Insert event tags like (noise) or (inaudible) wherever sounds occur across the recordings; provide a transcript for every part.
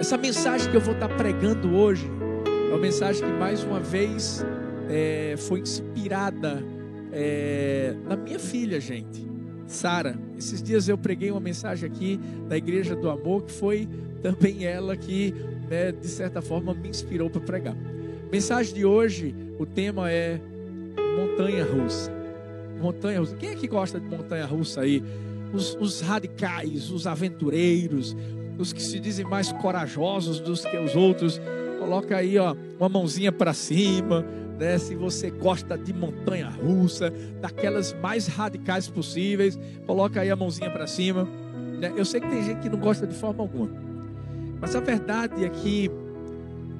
Essa mensagem que eu vou estar pregando hoje é uma mensagem que mais uma vez é, foi inspirada é, na minha filha, gente, Sara. Esses dias eu preguei uma mensagem aqui da Igreja do Amor que foi também ela que, né, de certa forma, me inspirou para pregar. Mensagem de hoje, o tema é montanha russa. Montanha russa. Quem é que gosta de montanha russa aí? Os, os radicais, os aventureiros, os que se dizem mais corajosos dos que os outros. Coloca aí, ó, uma mãozinha para cima, né? Se você gosta de montanha russa, daquelas mais radicais possíveis, coloca aí a mãozinha para cima. Né? Eu sei que tem gente que não gosta de forma alguma. Mas a verdade é que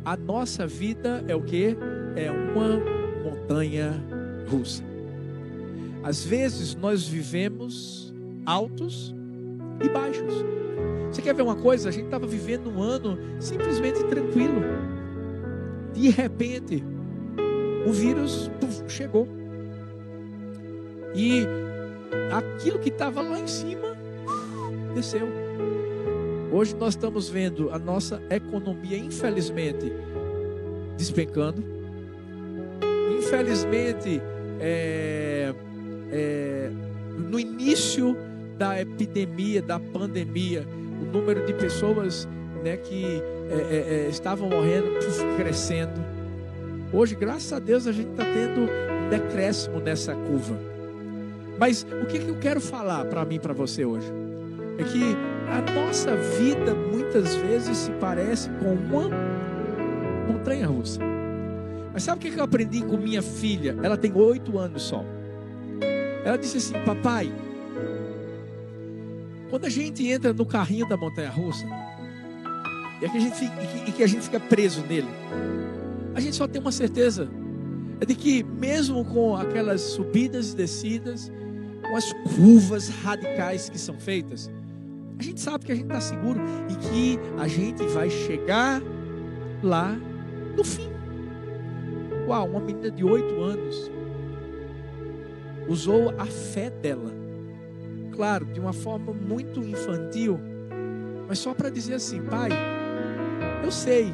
a nossa vida é o que? É uma montanha russa. Às vezes nós vivemos altos e baixos. Você quer ver uma coisa? A gente estava vivendo um ano simplesmente tranquilo. De repente, o vírus puf, chegou. E aquilo que estava lá em cima desceu. Hoje nós estamos vendo a nossa economia, infelizmente, despencando. Infelizmente, é, é, no início da epidemia, da pandemia, o número de pessoas né, que é, é, é estavam morrendo crescendo. Hoje, graças a Deus, a gente está tendo um decréscimo nessa curva. Mas o que, que eu quero falar para mim, para você hoje? É que a nossa vida muitas vezes se parece com uma montanha russa. Mas sabe o que, que eu aprendi com minha filha? Ela tem oito anos só. Ela disse assim: Papai, quando a gente entra no carrinho da montanha russa, e que, a gente, e que a gente fica preso nele, a gente só tem uma certeza: é de que, mesmo com aquelas subidas e descidas, com as curvas radicais que são feitas, a gente sabe que a gente está seguro e que a gente vai chegar lá no fim. Uau, uma menina de oito anos usou a fé dela claro, de uma forma muito infantil, mas só para dizer assim, pai, eu sei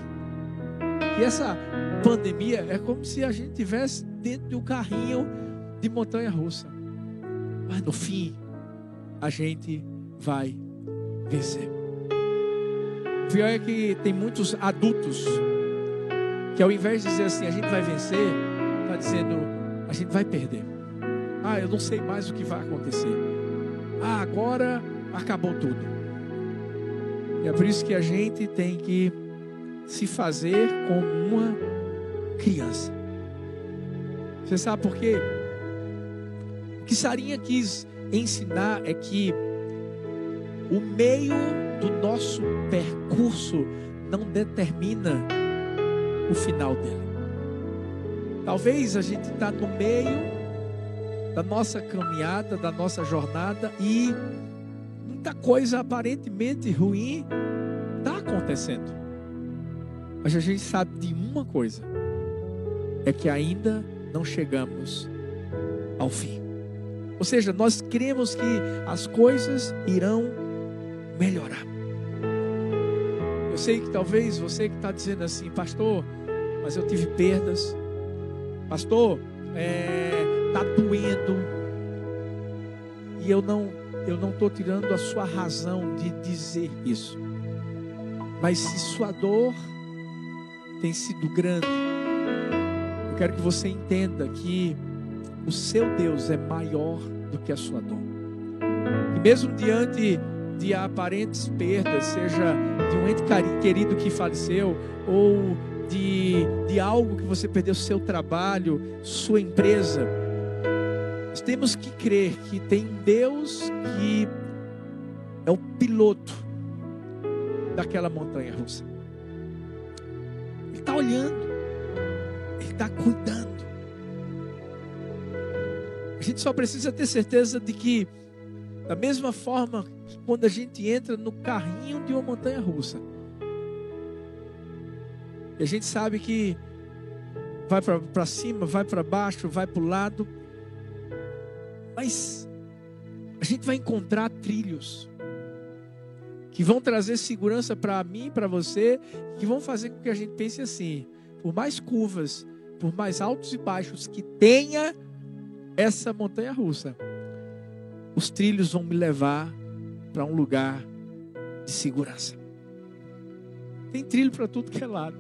que essa pandemia é como se a gente tivesse dentro de um carrinho de montanha russa. Mas no fim, a gente vai vencer. O pior é que tem muitos adultos que ao invés de dizer assim, a gente vai vencer, está dizendo, a gente vai perder. Ah, eu não sei mais o que vai acontecer ah, agora acabou tudo. E é por isso que a gente tem que se fazer como uma criança. Você sabe por quê? O que Sarinha quis ensinar é que o meio do nosso percurso não determina o final dele. Talvez a gente está no meio da nossa caminhada, da nossa jornada e muita coisa aparentemente ruim está acontecendo. Mas a gente sabe de uma coisa: é que ainda não chegamos ao fim. Ou seja, nós cremos que as coisas irão melhorar. Eu sei que talvez você que está dizendo assim, pastor, mas eu tive perdas, pastor, é, está doendo. E eu não eu não estou tirando a sua razão de dizer isso. Mas se sua dor tem sido grande, eu quero que você entenda que o seu Deus é maior do que a sua dor. E mesmo diante de aparentes perdas, seja de um ente querido que faleceu, ou de, de algo que você perdeu, seu trabalho, sua empresa, nós temos que crer que tem Deus que é o piloto daquela montanha russa. Ele está olhando, ele está cuidando. A gente só precisa ter certeza de que, da mesma forma quando a gente entra no carrinho de uma montanha russa, e a gente sabe que vai para cima, vai para baixo, vai para o lado, mas a gente vai encontrar trilhos que vão trazer segurança para mim, para você, que vão fazer com que a gente pense assim: por mais curvas, por mais altos e baixos que tenha essa montanha russa, os trilhos vão me levar para um lugar de segurança. Tem trilho para tudo que é lado.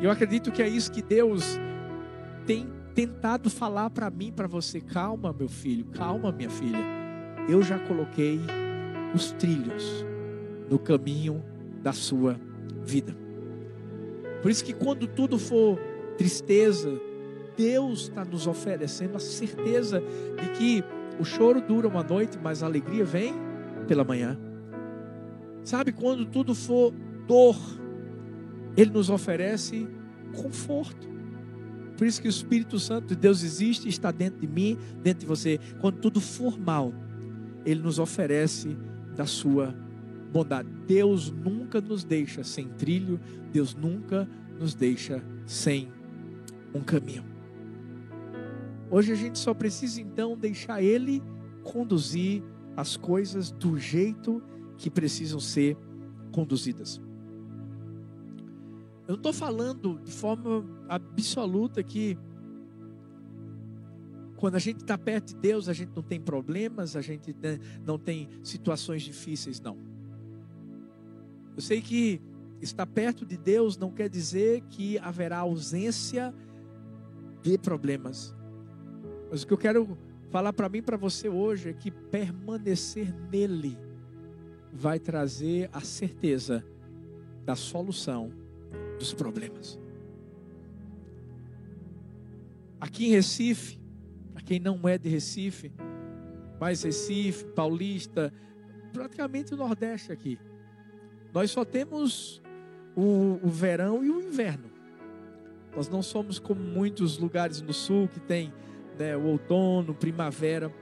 Eu acredito que é isso que Deus tem tentado falar para mim, para você. Calma, meu filho, calma, minha filha. Eu já coloquei os trilhos no caminho da sua vida. Por isso que quando tudo for tristeza, Deus está nos oferecendo a certeza de que o choro dura uma noite, mas a alegria vem pela manhã. Sabe, quando tudo for dor, Ele nos oferece conforto. Por isso que o Espírito Santo de Deus existe, está dentro de mim, dentro de você. Quando tudo for mal, Ele nos oferece da sua bondade. Deus nunca nos deixa sem trilho, Deus nunca nos deixa sem um caminho. Hoje a gente só precisa então deixar Ele conduzir as coisas do jeito que precisam ser conduzidas. Eu não estou falando de forma absoluta que quando a gente está perto de Deus, a gente não tem problemas, a gente não tem situações difíceis, não. Eu sei que estar perto de Deus não quer dizer que haverá ausência de problemas. Mas o que eu quero falar para mim para você hoje é que permanecer nele vai trazer a certeza da solução dos problemas. Aqui em Recife, para quem não é de Recife, mas Recife, Paulista, praticamente o Nordeste aqui, nós só temos o, o verão e o inverno. Nós não somos como muitos lugares no sul que tem né, o outono, primavera,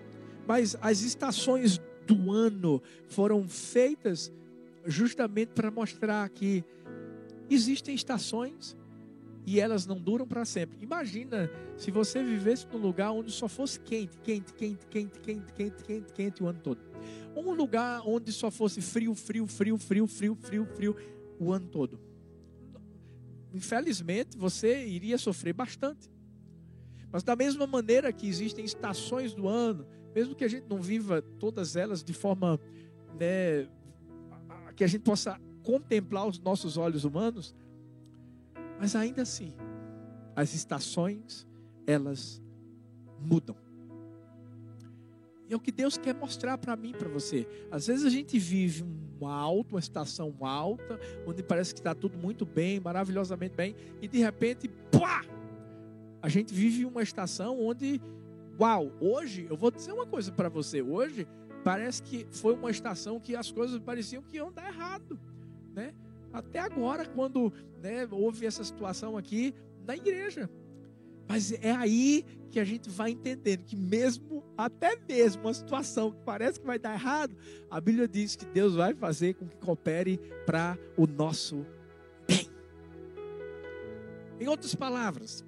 mas as estações do ano foram feitas justamente para mostrar que existem estações e elas não duram para sempre. Imagina se você vivesse num lugar onde só fosse quente, quente, quente, quente, quente, quente, quente, quente o ano todo. Um lugar onde só fosse frio, frio, frio, frio, frio, frio, frio o ano todo. Infelizmente, você iria sofrer bastante. Mas da mesma maneira que existem estações do ano, mesmo que a gente não viva todas elas de forma né, que a gente possa contemplar os nossos olhos humanos, mas ainda assim, as estações elas mudam. E é o que Deus quer mostrar para mim, para você. Às vezes a gente vive uma alta, uma estação alta, onde parece que está tudo muito bem, maravilhosamente bem, e de repente, pá! A gente vive uma estação onde, uau, hoje, eu vou dizer uma coisa para você, hoje parece que foi uma estação que as coisas pareciam que iam dar errado, né? Até agora, quando né, houve essa situação aqui na igreja. Mas é aí que a gente vai entendendo que mesmo, até mesmo uma situação que parece que vai dar errado, a Bíblia diz que Deus vai fazer com que coopere para o nosso bem. Em outras palavras,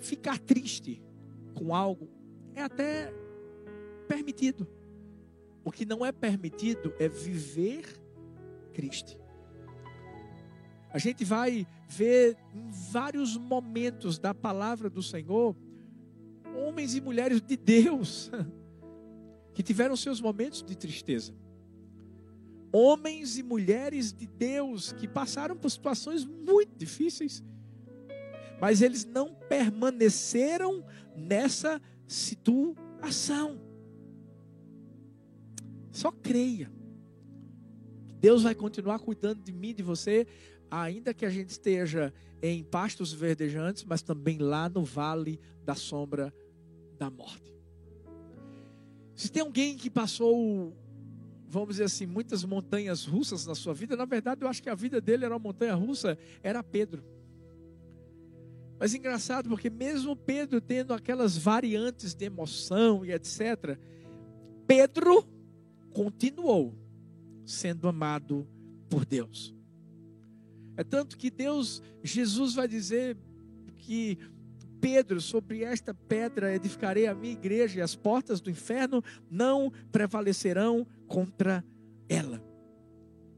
ficar triste com algo é até permitido. O que não é permitido é viver triste. A gente vai ver em vários momentos da palavra do Senhor homens e mulheres de Deus (laughs) que tiveram seus momentos de tristeza. Homens e mulheres de Deus que passaram por situações muito difíceis mas eles não permaneceram nessa situação. Só creia. Deus vai continuar cuidando de mim, de você, ainda que a gente esteja em pastos verdejantes, mas também lá no vale da sombra da morte. Se tem alguém que passou, vamos dizer assim, muitas montanhas russas na sua vida, na verdade eu acho que a vida dele era uma montanha russa, era Pedro. Mas engraçado porque mesmo Pedro tendo aquelas variantes de emoção e etc, Pedro continuou sendo amado por Deus. É tanto que Deus, Jesus vai dizer que Pedro, sobre esta pedra edificarei a minha igreja e as portas do inferno não prevalecerão contra ela.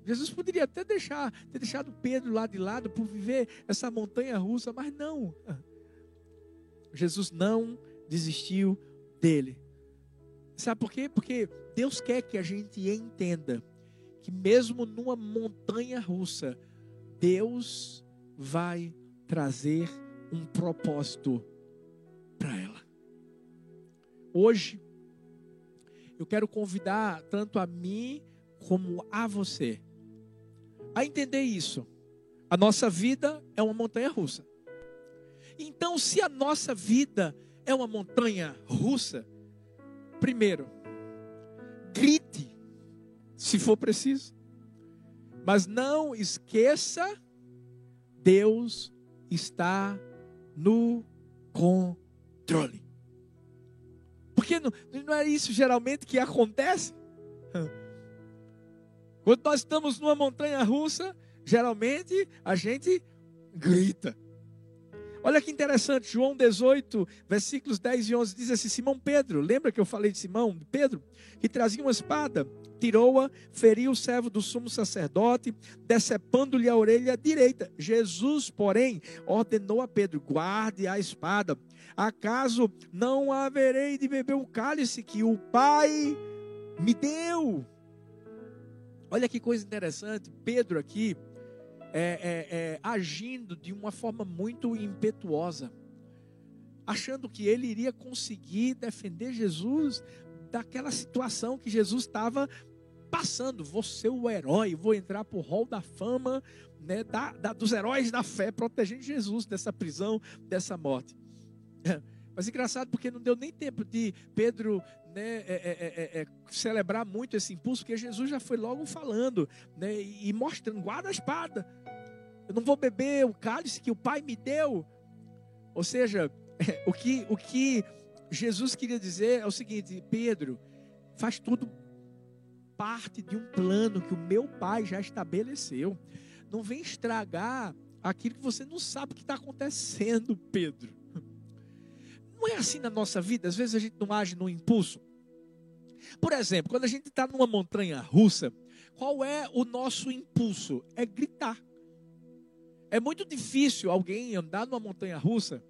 Jesus poderia até deixar, ter deixado Pedro lá de lado por viver essa montanha russa, mas não. Jesus não desistiu dele. Sabe por quê? Porque Deus quer que a gente entenda que mesmo numa montanha russa, Deus vai trazer um propósito para ela. Hoje, eu quero convidar tanto a mim como a você a entender isso. A nossa vida é uma montanha russa. Então, se a nossa vida é uma montanha russa, primeiro, grite, se for preciso, mas não esqueça, Deus está no controle. Porque não, não é isso geralmente que acontece? (laughs) Quando nós estamos numa montanha russa, geralmente a gente grita. Olha que interessante, João 18, versículos 10 e 11 diz assim: Simão Pedro, lembra que eu falei de Simão, Pedro, que trazia uma espada, tirou-a, feriu o servo do sumo sacerdote, decepando-lhe a orelha direita. Jesus, porém, ordenou a Pedro: guarde a espada. Acaso não haverei de beber o cálice que o Pai me deu? Olha que coisa interessante, Pedro aqui, é, é, é, agindo de uma forma muito impetuosa, achando que ele iria conseguir defender Jesus daquela situação que Jesus estava passando. Vou ser o herói, vou entrar para o hall da fama né, da, da, dos heróis da fé, protegendo Jesus dessa prisão, dessa morte. (laughs) Mas engraçado porque não deu nem tempo de Pedro né, é é, é, é, é, celebrar muito esse impulso, porque Jesus já foi logo falando né, e mostrando: guarda a espada, eu não vou beber o cálice que o Pai me deu. Ou seja, (laughs) o que, o que Jesus queria dizer é o seguinte: Pedro, faz tudo parte de um plano que o meu Pai já estabeleceu. Não vem estragar aquilo que você não sabe que está acontecendo, Pedro. Não é assim na nossa vida, às vezes a gente não age no impulso. Por exemplo, quando a gente está numa montanha russa, qual é o nosso impulso? É gritar. É muito difícil alguém andar numa montanha russa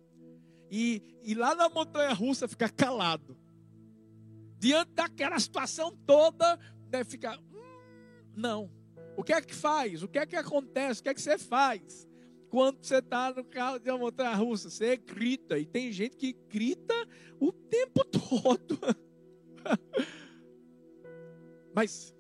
e, e lá na montanha russa ficar calado. Diante daquela situação toda, deve ficar. Hum, não. O que é que faz? O que é que acontece? O que é que você faz? Quando você está no carro de uma montanha russa, você grita. E tem gente que grita o tempo (laughs) todo. Mas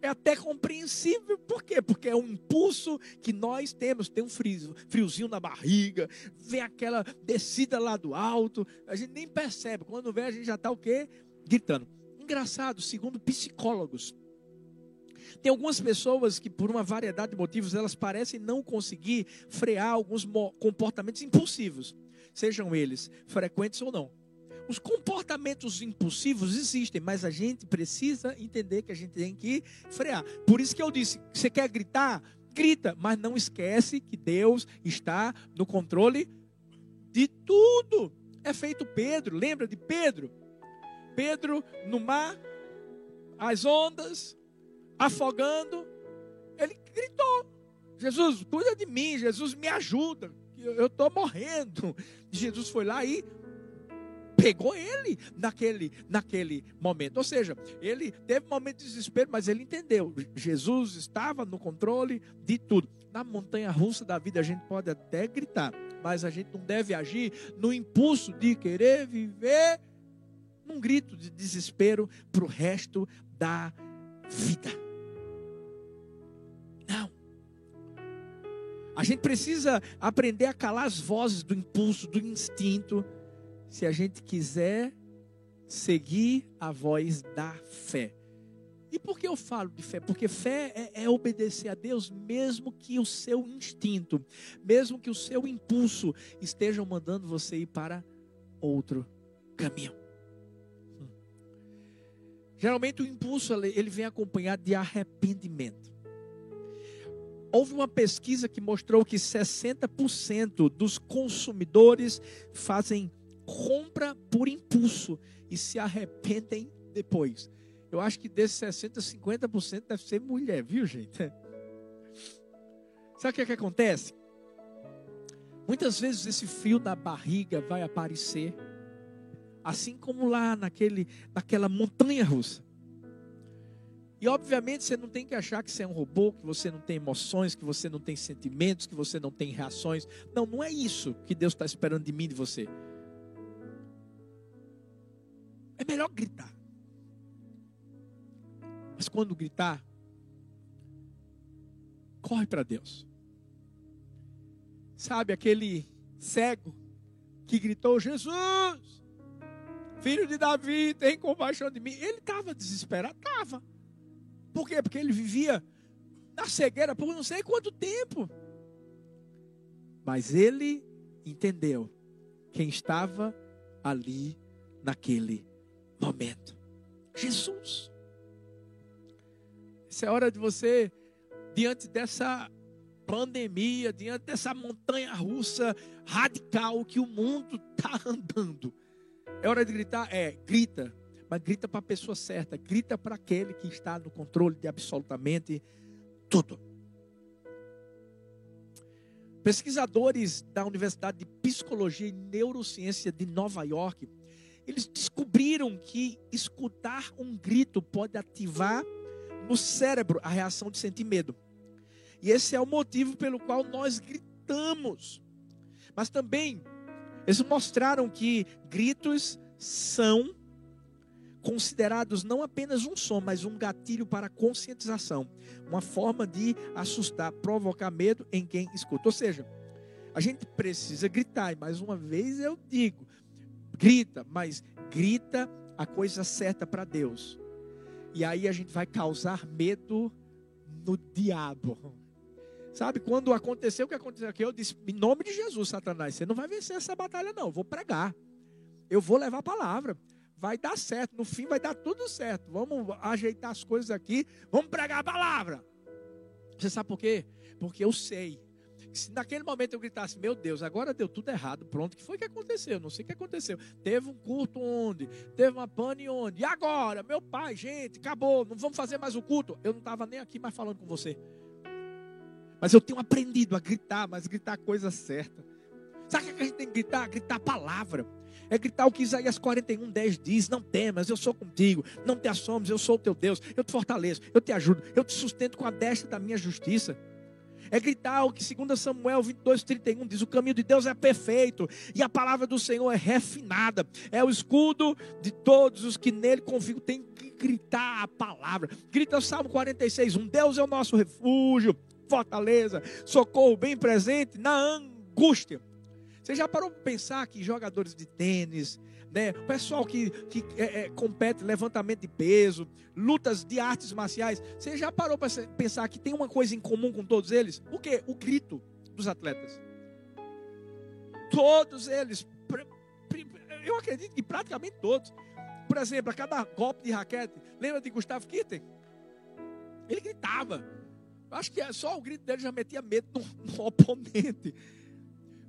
é até compreensível. Por quê? Porque é um impulso que nós temos. Tem um frio, friozinho na barriga, vem aquela descida lá do alto. A gente nem percebe. Quando vê, a gente já está o quê? Gritando. Engraçado, segundo psicólogos, tem algumas pessoas que, por uma variedade de motivos, elas parecem não conseguir frear alguns comportamentos impulsivos, sejam eles frequentes ou não. Os comportamentos impulsivos existem, mas a gente precisa entender que a gente tem que frear. Por isso que eu disse: você quer gritar? Grita, mas não esquece que Deus está no controle de tudo. É feito Pedro, lembra de Pedro? Pedro no mar, as ondas, afogando, ele gritou: Jesus, cuida de mim, Jesus me ajuda, eu estou morrendo. (laughs) Jesus foi lá e pegou ele naquele, naquele momento. Ou seja, ele teve um momento de desespero, mas ele entendeu. Jesus estava no controle de tudo. Na montanha russa da vida a gente pode até gritar, mas a gente não deve agir no impulso de querer viver num grito de desespero para o resto da vida. Não. A gente precisa aprender a calar as vozes do impulso, do instinto se a gente quiser seguir a voz da fé. E por que eu falo de fé? Porque fé é, é, obedecer a Deus, mesmo que o seu instinto, mesmo que o seu impulso estejam mandando você ir para outro caminho. Geralmente o impulso ele vem acompanhado de arrependimento. Houve uma pesquisa que mostrou que 60% dos consumidores fazem compra por impulso e se arrependem depois. Eu acho que desses 60, 50% deve ser mulher, viu, gente? Sabe o que, é que acontece? Muitas vezes esse frio da barriga vai aparecer, assim como lá naquele, naquela montanha russa. E obviamente você não tem que achar que você é um robô, que você não tem emoções, que você não tem sentimentos, que você não tem reações. Não, não é isso que Deus está esperando de mim e de você. É melhor gritar. Mas quando gritar, corre para Deus. Sabe aquele cego que gritou: Jesus, filho de Davi, tem compaixão de mim. Ele estava desesperado, estava. Por quê? Porque ele vivia na cegueira por não sei quanto tempo. Mas ele entendeu quem estava ali naquele momento. Jesus. Essa é a hora de você, diante dessa pandemia, diante dessa montanha russa radical que o mundo está andando. É hora de gritar? É, grita. Mas grita para a pessoa certa, grita para aquele que está no controle de absolutamente tudo. Pesquisadores da Universidade de Psicologia e Neurociência de Nova York, eles descobriram que escutar um grito pode ativar no cérebro a reação de sentir medo. E esse é o motivo pelo qual nós gritamos. Mas também, eles mostraram que gritos são considerados não apenas um som, mas um gatilho para conscientização, uma forma de assustar, provocar medo em quem escuta. Ou seja, a gente precisa gritar, e mais uma vez eu digo, grita, mas grita a coisa certa para Deus. E aí a gente vai causar medo no diabo. Sabe, quando aconteceu o que aconteceu aqui, eu disse: em nome de Jesus, Satanás, você não vai vencer essa batalha, não. Eu vou pregar. Eu vou levar a palavra. Vai dar certo. No fim vai dar tudo certo. Vamos ajeitar as coisas aqui. Vamos pregar a palavra. Você sabe por quê? Porque eu sei. Que se naquele momento eu gritasse, meu Deus, agora deu tudo errado, pronto, o que foi que aconteceu? Não sei o que aconteceu. Teve um culto onde? Teve uma pane onde? E agora? Meu pai, gente, acabou, não vamos fazer mais o culto. Eu não estava nem aqui mais falando com você. Mas eu tenho aprendido a gritar, mas gritar a coisa certa. Sabe o que a gente tem que gritar? Gritar a palavra. É gritar o que Isaías 41, 10 diz: Não temas, eu sou contigo. Não te assomes, eu sou o teu Deus. Eu te fortaleço, eu te ajudo, eu te sustento com a destra da minha justiça. É gritar o que 2 Samuel 22, 31 diz: O caminho de Deus é perfeito e a palavra do Senhor é refinada. É o escudo de todos os que nele confiam. Tem que gritar a palavra. Grita o Salmo 46, 1: Deus é o nosso refúgio fortaleza, socorro bem presente na angústia. Você já parou para pensar que jogadores de tênis, né, pessoal que, que é, é, compete levantamento de peso, lutas de artes marciais, você já parou para pensar que tem uma coisa em comum com todos eles? O que? O grito dos atletas. Todos eles, eu acredito que praticamente todos. Por exemplo, a cada golpe de raquete, lembra de Gustavo Kirten? Ele gritava. Acho que é só o grito dele já metia medo no, (laughs) no oponente.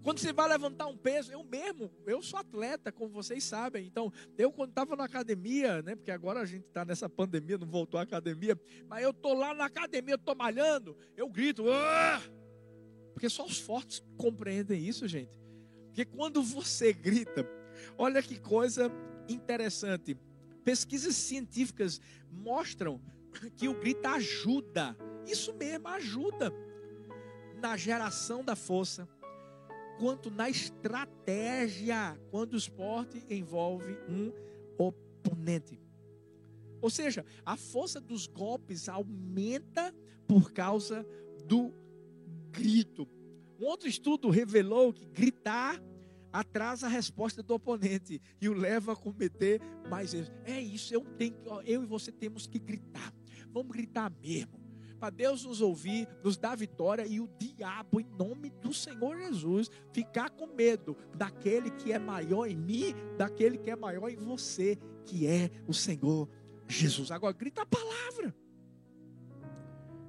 Quando você vai levantar um peso, eu mesmo, eu sou atleta, como vocês sabem. Então, eu quando estava na academia, né? Porque agora a gente está nessa pandemia, não voltou à academia. Mas eu estou lá na academia, estou malhando, eu grito. Aaah! Porque só os fortes compreendem isso, gente. Porque quando você grita, olha que coisa interessante. Pesquisas científicas mostram que o grito ajuda isso mesmo ajuda na geração da força, quanto na estratégia quando o esporte envolve um oponente. Ou seja, a força dos golpes aumenta por causa do grito. Um outro estudo revelou que gritar atrasa a resposta do oponente e o leva a cometer mais erros. É isso, eu, tenho, eu e você temos que gritar. Vamos gritar mesmo para Deus nos ouvir, nos dar vitória e o diabo, em nome do Senhor Jesus, ficar com medo daquele que é maior em mim, daquele que é maior em você, que é o Senhor Jesus. Agora, grita a palavra.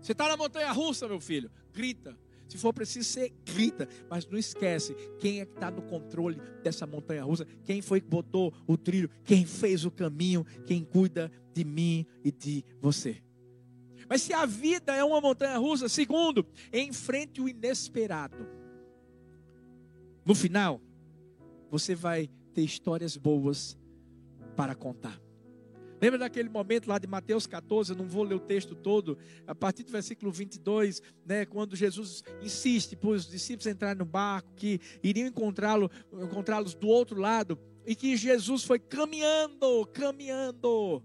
Você está na montanha russa, meu filho? Grita. Se for preciso, você grita. Mas não esquece quem é que está no controle dessa montanha russa. Quem foi que botou o trilho. Quem fez o caminho. Quem cuida de mim e de você. Mas se a vida é uma montanha russa, segundo, enfrente o inesperado. No final, você vai ter histórias boas para contar. Lembra daquele momento lá de Mateus 14, eu não vou ler o texto todo, a partir do versículo 22, né, quando Jesus insiste para os discípulos entrarem no barco, que iriam encontrá-lo, encontrá-los do outro lado, e que Jesus foi caminhando, caminhando.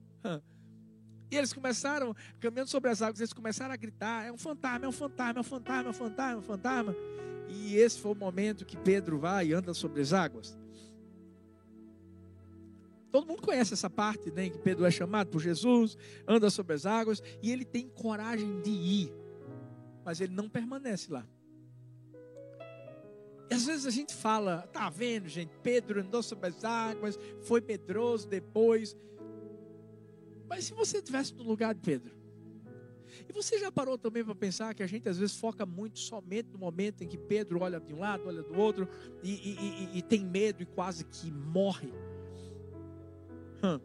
E eles começaram, caminhando sobre as águas, eles começaram a gritar: é um fantasma, é um fantasma, é um fantasma, é um fantasma, é um fantasma. E esse foi o momento que Pedro vai e anda sobre as águas. Todo mundo conhece essa parte, né, que Pedro é chamado por Jesus, anda sobre as águas e ele tem coragem de ir, mas ele não permanece lá. E às vezes a gente fala, tá vendo, gente? Pedro andou sobre as águas, foi medroso depois. Mas se você estivesse no lugar de Pedro, e você já parou também para pensar que a gente às vezes foca muito somente no momento em que Pedro olha de um lado, olha do outro, e, e, e, e tem medo e quase que morre? Hum.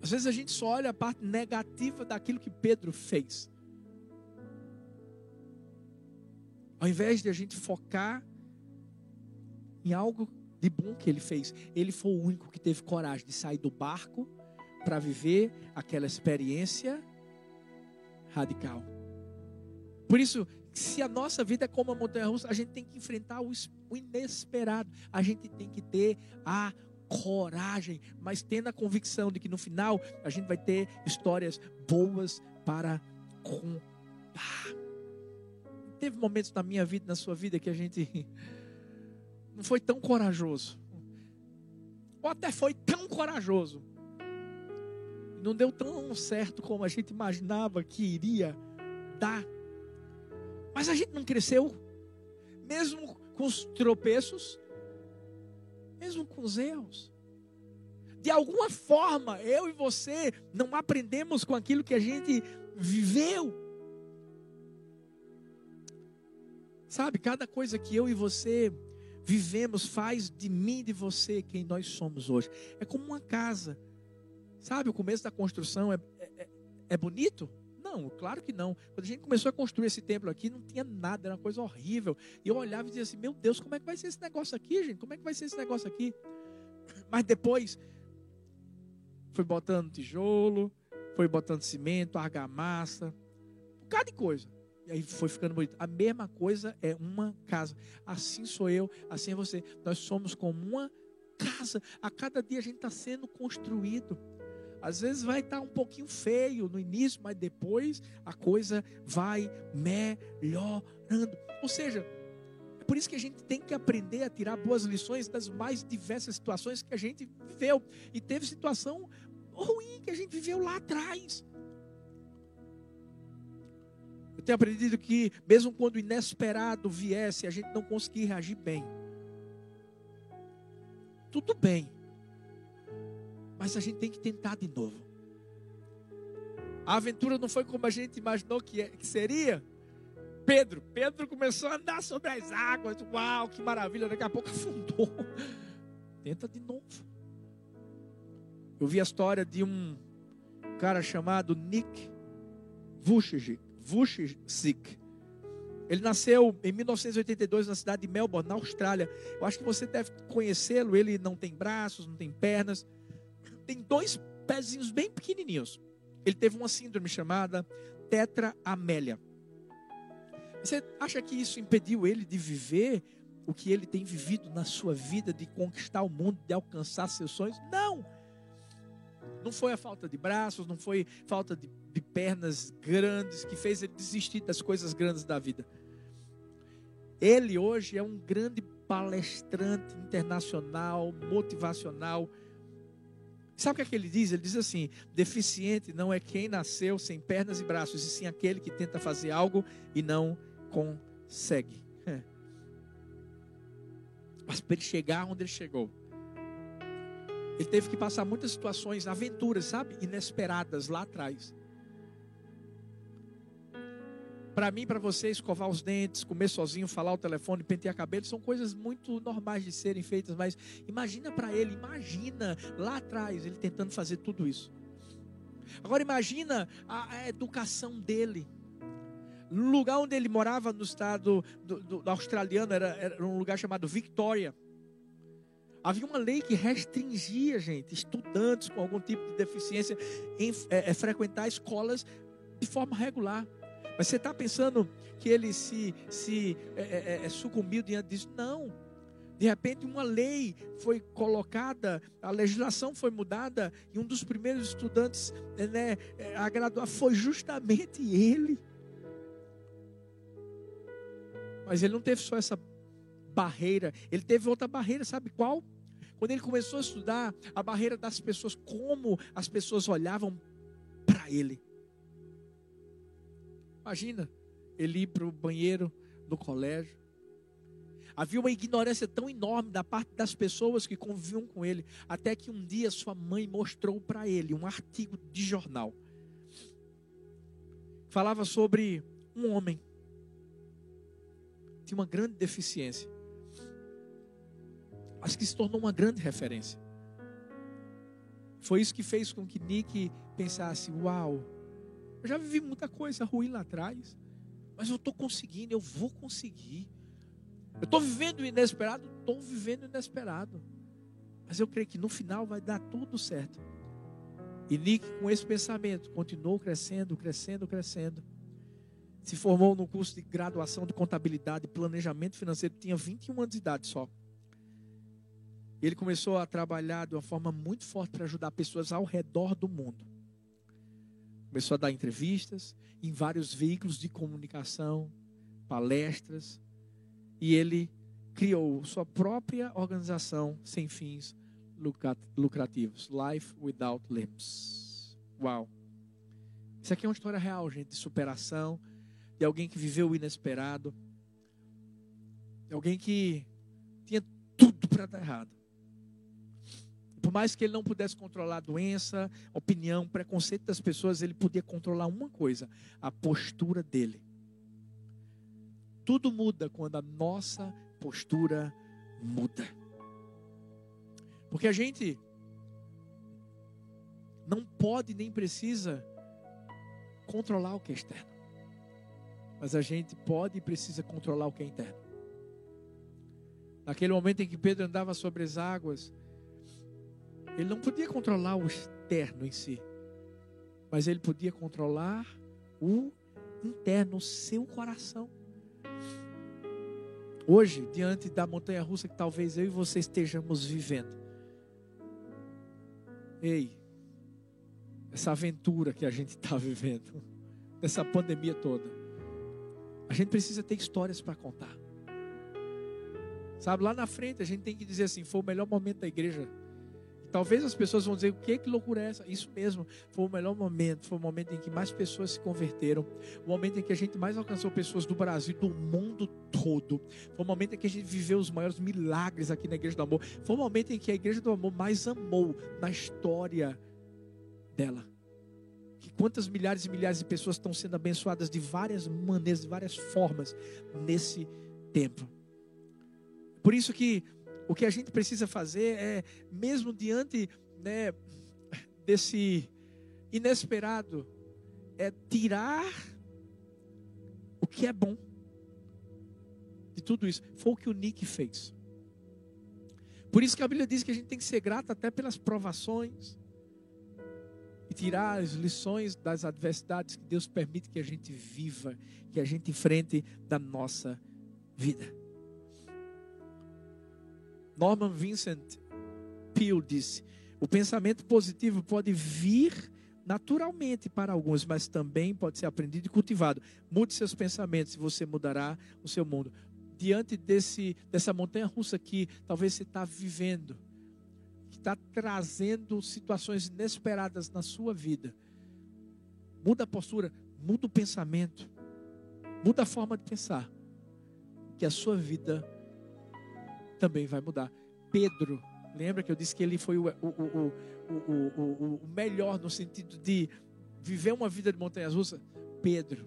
Às vezes a gente só olha a parte negativa daquilo que Pedro fez. Ao invés de a gente focar em algo de bom que ele fez, ele foi o único que teve coragem de sair do barco para viver aquela experiência radical. Por isso, se a nossa vida é como a montanha russa, a gente tem que enfrentar o inesperado. A gente tem que ter a coragem, mas tendo a convicção de que no final a gente vai ter histórias boas para contar. Teve momentos na minha vida, na sua vida, que a gente (laughs) não foi tão corajoso, ou até foi tão corajoso, não deu tão certo como a gente imaginava que iria dar, mas a gente não cresceu, mesmo com os tropeços, mesmo com os erros. De alguma forma, eu e você não aprendemos com aquilo que a gente viveu. Sabe, cada coisa que eu e você vivemos faz de mim e de você quem nós somos hoje. É como uma casa. Sabe, o começo da construção é, é, é bonito? Não, claro que não. Quando a gente começou a construir esse templo aqui, não tinha nada, era uma coisa horrível. E eu olhava e dizia assim: Meu Deus, como é que vai ser esse negócio aqui, gente? Como é que vai ser esse negócio aqui? Mas depois, foi botando tijolo, foi botando cimento, argamassa, um bocado de coisa. E aí foi ficando bonito. A mesma coisa é uma casa. Assim sou eu, assim é você. Nós somos como uma casa. A cada dia a gente está sendo construído. Às vezes vai estar um pouquinho feio no início, mas depois a coisa vai melhorando. Ou seja, é por isso que a gente tem que aprender a tirar boas lições das mais diversas situações que a gente viveu. E teve situação ruim que a gente viveu lá atrás. Eu tenho aprendido que, mesmo quando o inesperado viesse, a gente não conseguir reagir bem. Tudo bem. Mas a gente tem que tentar de novo. A aventura não foi como a gente imaginou que, é, que seria. Pedro, Pedro começou a andar sobre as águas. Uau, que maravilha! Daqui a pouco (laughs) afundou. Tenta de novo. Eu vi a história de um cara chamado Nick. Vujicic. Ele nasceu em 1982 na cidade de Melbourne, na Austrália. Eu acho que você deve conhecê-lo. Ele não tem braços, não tem pernas tem dois pezinhos bem pequenininhos. Ele teve uma síndrome chamada tetraamélia. Você acha que isso impediu ele de viver o que ele tem vivido na sua vida, de conquistar o mundo, de alcançar seus sonhos? Não. Não foi a falta de braços, não foi falta de, de pernas grandes que fez ele desistir das coisas grandes da vida. Ele hoje é um grande palestrante internacional, motivacional Sabe o que, é que ele diz? Ele diz assim: deficiente não é quem nasceu sem pernas e braços, e sim aquele que tenta fazer algo e não consegue. É. Mas para ele chegar onde ele chegou, ele teve que passar muitas situações, aventuras, sabe? Inesperadas lá atrás. Para mim, para você, escovar os dentes, comer sozinho, falar o telefone, pentear cabelo, são coisas muito normais de serem feitas, mas imagina para ele, imagina lá atrás ele tentando fazer tudo isso. Agora imagina a, a educação dele. No lugar onde ele morava, no estado do, do, do australiano, era, era um lugar chamado Victoria. Havia uma lei que restringia, gente, estudantes com algum tipo de deficiência em é, é, frequentar escolas de forma regular. Mas você está pensando que ele se, se é, é, é, sucumbiu diante disso? Não. De repente, uma lei foi colocada, a legislação foi mudada, e um dos primeiros estudantes né, a graduar foi justamente ele. Mas ele não teve só essa barreira, ele teve outra barreira, sabe qual? Quando ele começou a estudar, a barreira das pessoas, como as pessoas olhavam para ele. Imagina ele ir para o banheiro no colégio. Havia uma ignorância tão enorme da parte das pessoas que conviviam com ele, até que um dia sua mãe mostrou para ele um artigo de jornal. Falava sobre um homem tinha uma grande deficiência, mas que se tornou uma grande referência. Foi isso que fez com que Nick pensasse: Uau, eu já vivi muita coisa ruim lá atrás, mas eu estou conseguindo, eu vou conseguir. Eu estou vivendo o inesperado, estou vivendo o inesperado. Mas eu creio que no final vai dar tudo certo. E Nick, com esse pensamento, continuou crescendo, crescendo, crescendo. Se formou no curso de graduação de contabilidade e planejamento financeiro, tinha 21 anos de idade só. Ele começou a trabalhar de uma forma muito forte para ajudar pessoas ao redor do mundo. Começou a dar entrevistas em vários veículos de comunicação, palestras, e ele criou sua própria organização sem fins lucrativos, Life Without Limbs. Uau! Isso aqui é uma história real, gente, de superação, de alguém que viveu o inesperado, de alguém que tinha tudo para dar errado. Por mais que ele não pudesse controlar a doença, opinião, preconceito das pessoas, ele podia controlar uma coisa: a postura dele. Tudo muda quando a nossa postura muda. Porque a gente não pode nem precisa controlar o que é externo. Mas a gente pode e precisa controlar o que é interno. Naquele momento em que Pedro andava sobre as águas, ele não podia controlar o externo em si, mas ele podia controlar o interno, o seu coração. Hoje, diante da montanha russa que talvez eu e você estejamos vivendo, ei, essa aventura que a gente está vivendo, (laughs) essa pandemia toda, a gente precisa ter histórias para contar. Sabe, lá na frente a gente tem que dizer assim: foi o melhor momento da igreja Talvez as pessoas vão dizer: o que, que loucura é essa? Isso mesmo, foi o melhor momento. Foi o momento em que mais pessoas se converteram. O momento em que a gente mais alcançou pessoas do Brasil, do mundo todo. Foi o momento em que a gente viveu os maiores milagres aqui na Igreja do Amor. Foi o momento em que a Igreja do Amor mais amou na história dela. Quantas milhares e milhares de pessoas estão sendo abençoadas de várias maneiras, de várias formas nesse tempo. Por isso que o que a gente precisa fazer é, mesmo diante né, desse inesperado, é tirar o que é bom de tudo isso. Foi o que o Nick fez. Por isso que a Bíblia diz que a gente tem que ser grato até pelas provações e tirar as lições das adversidades que Deus permite que a gente viva, que a gente enfrente da nossa vida. Norman Vincent Peale disse: o pensamento positivo pode vir naturalmente para alguns, mas também pode ser aprendido e cultivado. Mude seus pensamentos e você mudará o seu mundo. Diante desse, dessa montanha russa que talvez você está vivendo, que está trazendo situações inesperadas na sua vida, muda a postura, muda o pensamento, muda a forma de pensar, que a sua vida também vai mudar. Pedro, lembra que eu disse que ele foi o, o, o, o melhor no sentido de viver uma vida de montanhas russas? Pedro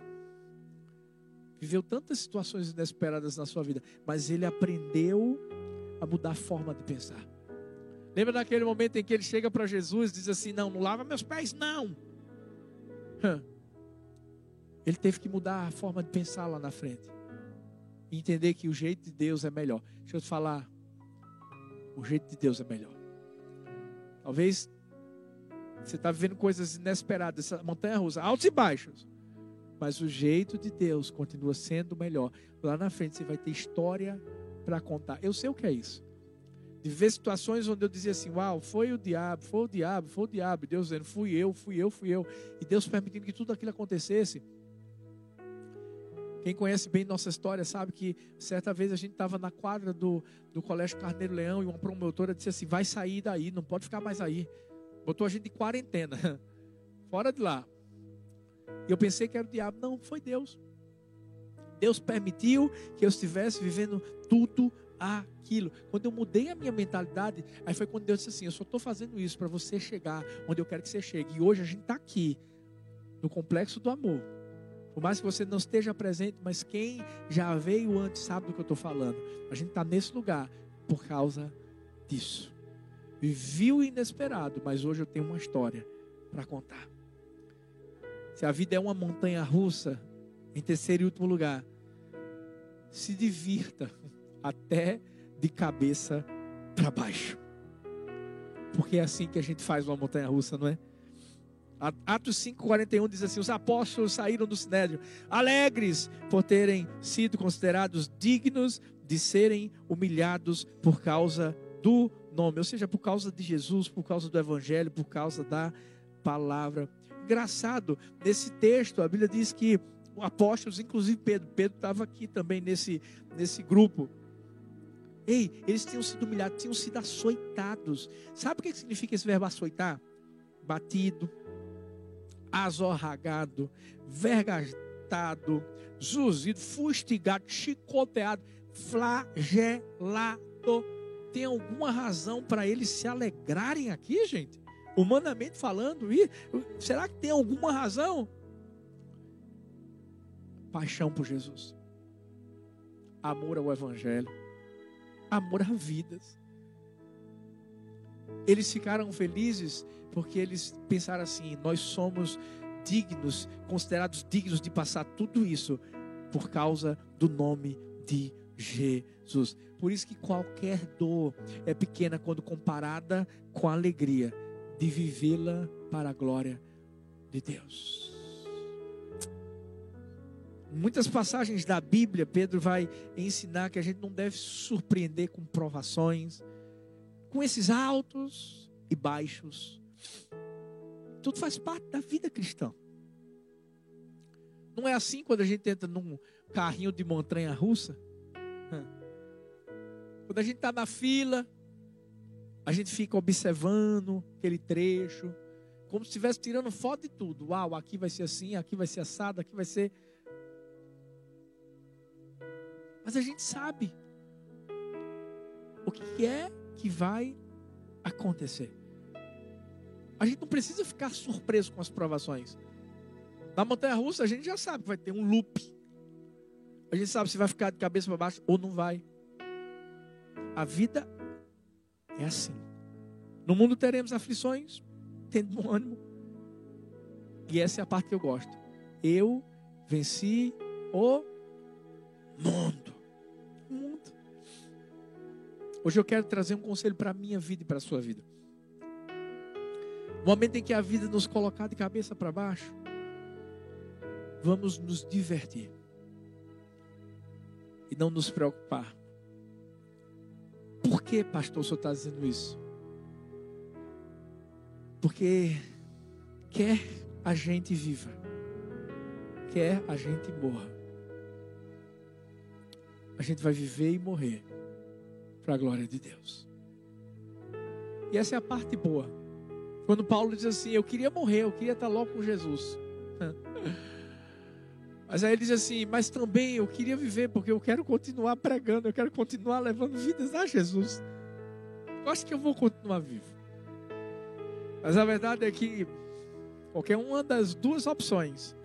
viveu tantas situações inesperadas na sua vida, mas ele aprendeu a mudar a forma de pensar. Lembra daquele momento em que ele chega para Jesus e diz assim: Não, não lava meus pés, não. Ele teve que mudar a forma de pensar lá na frente. E entender que o jeito de Deus é melhor. Deixa eu te falar. O jeito de Deus é melhor. Talvez você está vivendo coisas inesperadas, essa montanha russa, altos e baixos. Mas o jeito de Deus continua sendo melhor. Lá na frente você vai ter história para contar. Eu sei o que é isso. De ver situações onde eu dizia assim: Uau, foi o diabo, foi o diabo, foi o diabo. Deus dizendo: Fui eu, fui eu, fui eu. E Deus permitindo que tudo aquilo acontecesse. Quem conhece bem nossa história sabe que certa vez a gente estava na quadra do, do Colégio Carneiro Leão e uma promotora disse assim: vai sair daí, não pode ficar mais aí. Botou a gente em quarentena, (laughs) fora de lá. E eu pensei que era o diabo. Não, foi Deus. Deus permitiu que eu estivesse vivendo tudo aquilo. Quando eu mudei a minha mentalidade, aí foi quando Deus disse assim: Eu só estou fazendo isso para você chegar onde eu quero que você chegue. E hoje a gente está aqui, no complexo do amor por mais que você não esteja presente, mas quem já veio antes sabe do que eu estou falando. A gente está nesse lugar por causa disso. Vivi o inesperado, mas hoje eu tenho uma história para contar. Se a vida é uma montanha russa, em terceiro e último lugar, se divirta até de cabeça para baixo. Porque é assim que a gente faz uma montanha russa, não é? Atos 5,41 diz assim: Os apóstolos saíram do sinédrio alegres por terem sido considerados dignos de serem humilhados por causa do nome, ou seja, por causa de Jesus, por causa do Evangelho, por causa da palavra. Engraçado, nesse texto, a Bíblia diz que apóstolos, inclusive Pedro, Pedro estava aqui também nesse, nesse grupo. Ei, eles tinham sido humilhados, tinham sido açoitados. Sabe o que significa esse verbo açoitar? Batido, azorragado, vergastado, zuzido, fustigado, chicoteado, flagelado. Tem alguma razão para eles se alegrarem aqui, gente? Humanamente falando, e será que tem alguma razão? Paixão por Jesus, amor ao Evangelho, amor a vidas. Eles ficaram felizes porque eles pensaram assim: nós somos dignos, considerados dignos de passar tudo isso por causa do nome de Jesus. Por isso que qualquer dor é pequena quando comparada com a alegria de vivê-la para a glória de Deus. Muitas passagens da Bíblia, Pedro vai ensinar que a gente não deve surpreender com provações, com esses altos e baixos. Tudo faz parte da vida cristã. Não é assim quando a gente entra num carrinho de montanha russa? Quando a gente está na fila, a gente fica observando aquele trecho, como se estivesse tirando foto de tudo. Uau, aqui vai ser assim, aqui vai ser assado, aqui vai ser. Mas a gente sabe o que é que vai acontecer. A gente não precisa ficar surpreso com as provações. Na montanha russa, a gente já sabe que vai ter um loop. A gente sabe se vai ficar de cabeça para baixo ou não vai. A vida é assim. No mundo teremos aflições, tendo bom ânimo. E essa é a parte que eu gosto. Eu venci o mundo. O mundo. Hoje eu quero trazer um conselho para a minha vida e para a sua vida. Momento em que a vida nos colocar de cabeça para baixo, vamos nos divertir e não nos preocupar. Por que, pastor, o senhor está dizendo isso? Porque quer a gente viva, quer a gente morra, a gente vai viver e morrer para a glória de Deus. E essa é a parte boa. Quando Paulo diz assim: Eu queria morrer, eu queria estar logo com Jesus. (laughs) Mas aí ele diz assim: Mas também eu queria viver, porque eu quero continuar pregando, eu quero continuar levando vidas a Jesus. Eu acho que eu vou continuar vivo. Mas a verdade é que qualquer uma das duas opções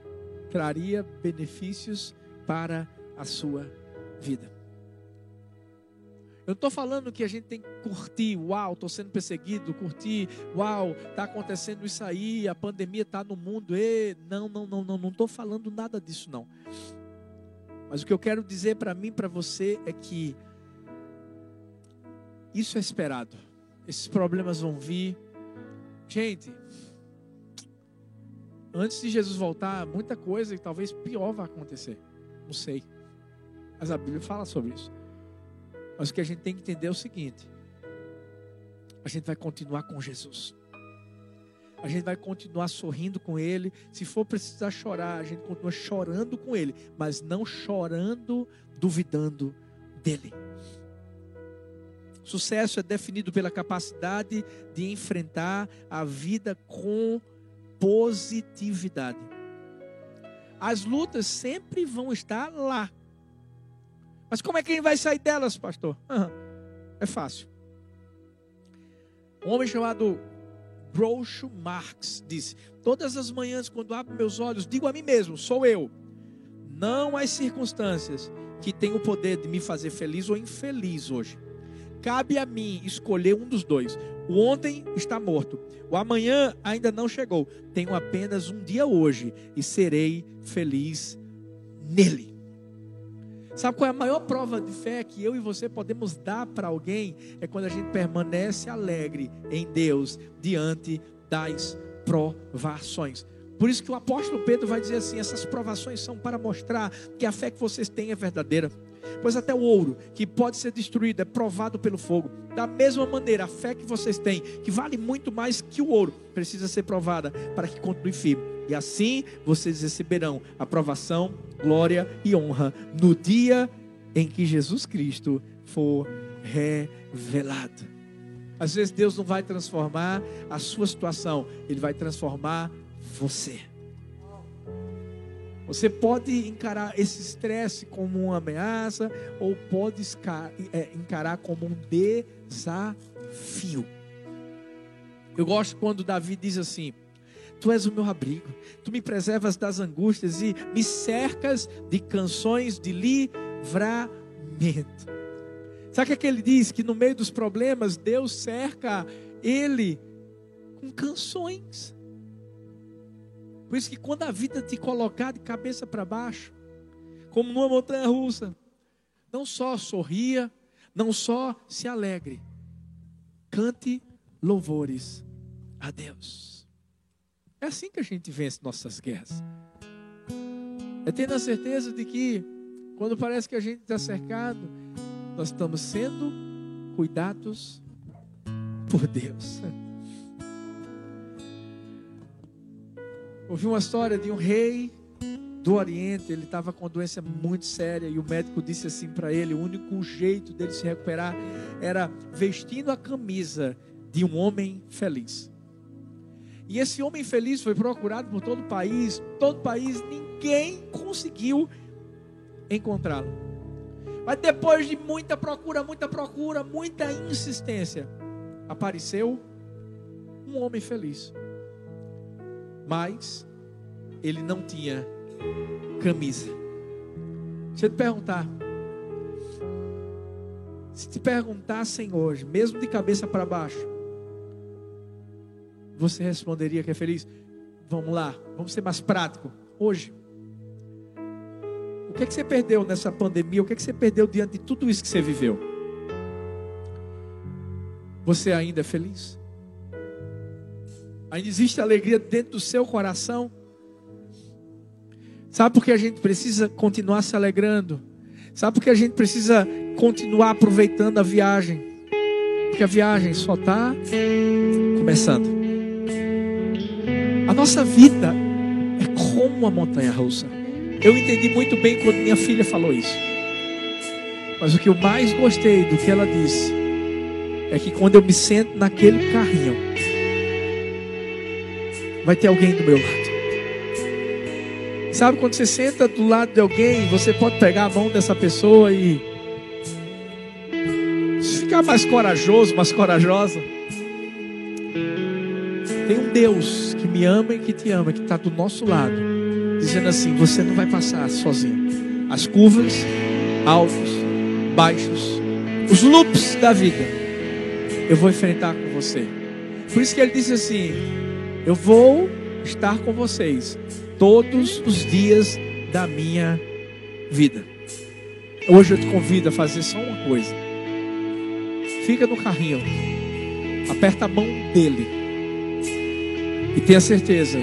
traria benefícios para a sua vida. Eu estou falando que a gente tem que curtir, uau, estou sendo perseguido, curtir, uau, está acontecendo isso aí, a pandemia está no mundo, e não, não, não, não, não estou falando nada disso não. Mas o que eu quero dizer para mim, para você, é que isso é esperado. Esses problemas vão vir. Gente, antes de Jesus voltar, muita coisa e talvez pior vai acontecer. Não sei. Mas a Bíblia fala sobre isso. Mas o que a gente tem que entender é o seguinte: a gente vai continuar com Jesus. A gente vai continuar sorrindo com Ele. Se for precisar chorar, a gente continua chorando com Ele, mas não chorando, duvidando dele. Sucesso é definido pela capacidade de enfrentar a vida com positividade. As lutas sempre vão estar lá. Mas como é que a gente vai sair delas, pastor? é fácil. Um homem chamado Groucho Marx disse: Todas as manhãs, quando abro meus olhos, digo a mim mesmo: sou eu. Não as circunstâncias que têm o poder de me fazer feliz ou infeliz hoje. Cabe a mim escolher um dos dois. O ontem está morto. O amanhã ainda não chegou. Tenho apenas um dia hoje e serei feliz nele. Sabe qual é a maior prova de fé que eu e você podemos dar para alguém? É quando a gente permanece alegre em Deus diante das provações. Por isso que o apóstolo Pedro vai dizer assim: essas provações são para mostrar que a fé que vocês têm é verdadeira. Pois até o ouro, que pode ser destruído, é provado pelo fogo. Da mesma maneira, a fé que vocês têm, que vale muito mais que o ouro, precisa ser provada para que continue firme. E assim vocês receberão aprovação, glória e honra no dia em que Jesus Cristo for revelado. Às vezes Deus não vai transformar a sua situação, Ele vai transformar você. Você pode encarar esse estresse como uma ameaça ou pode é, encarar como um desafio. Eu gosto quando Davi diz assim: Tu és o meu abrigo, tu me preservas das angústias e me cercas de canções de livramento. Sabe o que, é ele diz? Que no meio dos problemas, Deus cerca ele com canções. Por isso que quando a vida te colocar de cabeça para baixo, como numa montanha russa, não só sorria, não só se alegre, cante louvores a Deus. É assim que a gente vence nossas guerras. É tendo a certeza de que, quando parece que a gente está cercado, nós estamos sendo cuidados por Deus. Ouvi uma história de um rei do Oriente, ele estava com uma doença muito séria e o médico disse assim para ele: o único jeito dele se recuperar era vestindo a camisa de um homem feliz. E esse homem feliz foi procurado por todo o país, todo o país, ninguém conseguiu encontrá-lo. Mas depois de muita procura, muita procura, muita insistência, apareceu um homem feliz. Mas ele não tinha camisa. Deixa eu te perguntar. Se te perguntassem hoje, mesmo de cabeça para baixo, você responderia que é feliz? Vamos lá, vamos ser mais prático. Hoje, o que, é que você perdeu nessa pandemia? O que, é que você perdeu diante de tudo isso que você viveu? Você ainda é feliz? Ainda existe alegria dentro do seu coração? Sabe por que a gente precisa continuar se alegrando? Sabe por que a gente precisa continuar aproveitando a viagem? Porque a viagem só está começando. Nossa vida é como uma montanha russa. Eu entendi muito bem quando minha filha falou isso. Mas o que eu mais gostei do que ela disse é que quando eu me sento naquele carrinho, vai ter alguém do meu lado. Sabe quando você senta do lado de alguém, você pode pegar a mão dessa pessoa e ficar mais corajoso, mais corajosa. Tem um Deus que me ama e que te ama, que está do nosso lado, dizendo assim: você não vai passar sozinho. as curvas, altos, baixos, os loops da vida, eu vou enfrentar com você. Por isso que ele disse assim: Eu vou estar com vocês todos os dias da minha vida. Hoje eu te convido a fazer só uma coisa. Fica no carrinho, aperta a mão dele e tenha certeza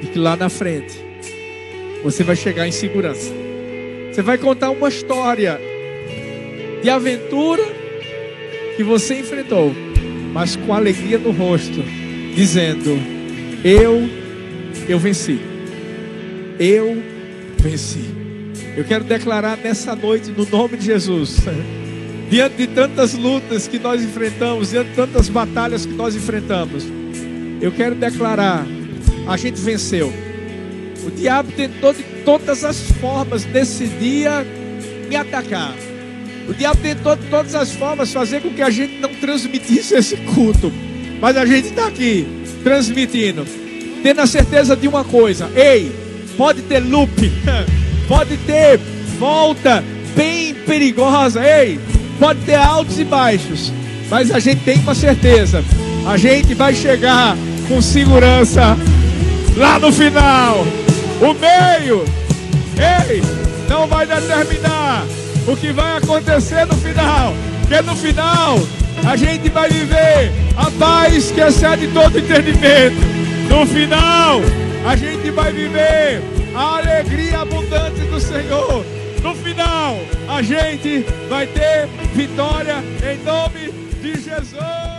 de que lá na frente você vai chegar em segurança. Você vai contar uma história de aventura que você enfrentou, mas com alegria no rosto, dizendo: Eu, eu venci. Eu venci. Eu quero declarar nessa noite, no nome de Jesus, (laughs) diante de tantas lutas que nós enfrentamos, diante de tantas batalhas que nós enfrentamos, eu quero declarar: a gente venceu. O diabo tentou de todas as formas nesse dia me atacar. O diabo tentou de todas as formas fazer com que a gente não transmitisse esse culto. Mas a gente está aqui transmitindo, tendo a certeza de uma coisa: ei, pode ter loop, (laughs) pode ter volta bem perigosa, ei, pode ter altos e baixos, mas a gente tem uma certeza: a gente vai chegar com segurança lá no final. O meio, ei, não vai determinar o que vai acontecer no final, porque no final a gente vai viver a paz que excede todo entendimento. No final, a gente vai viver a alegria abundante do Senhor. No final, a gente vai ter vitória em nome de Jesus.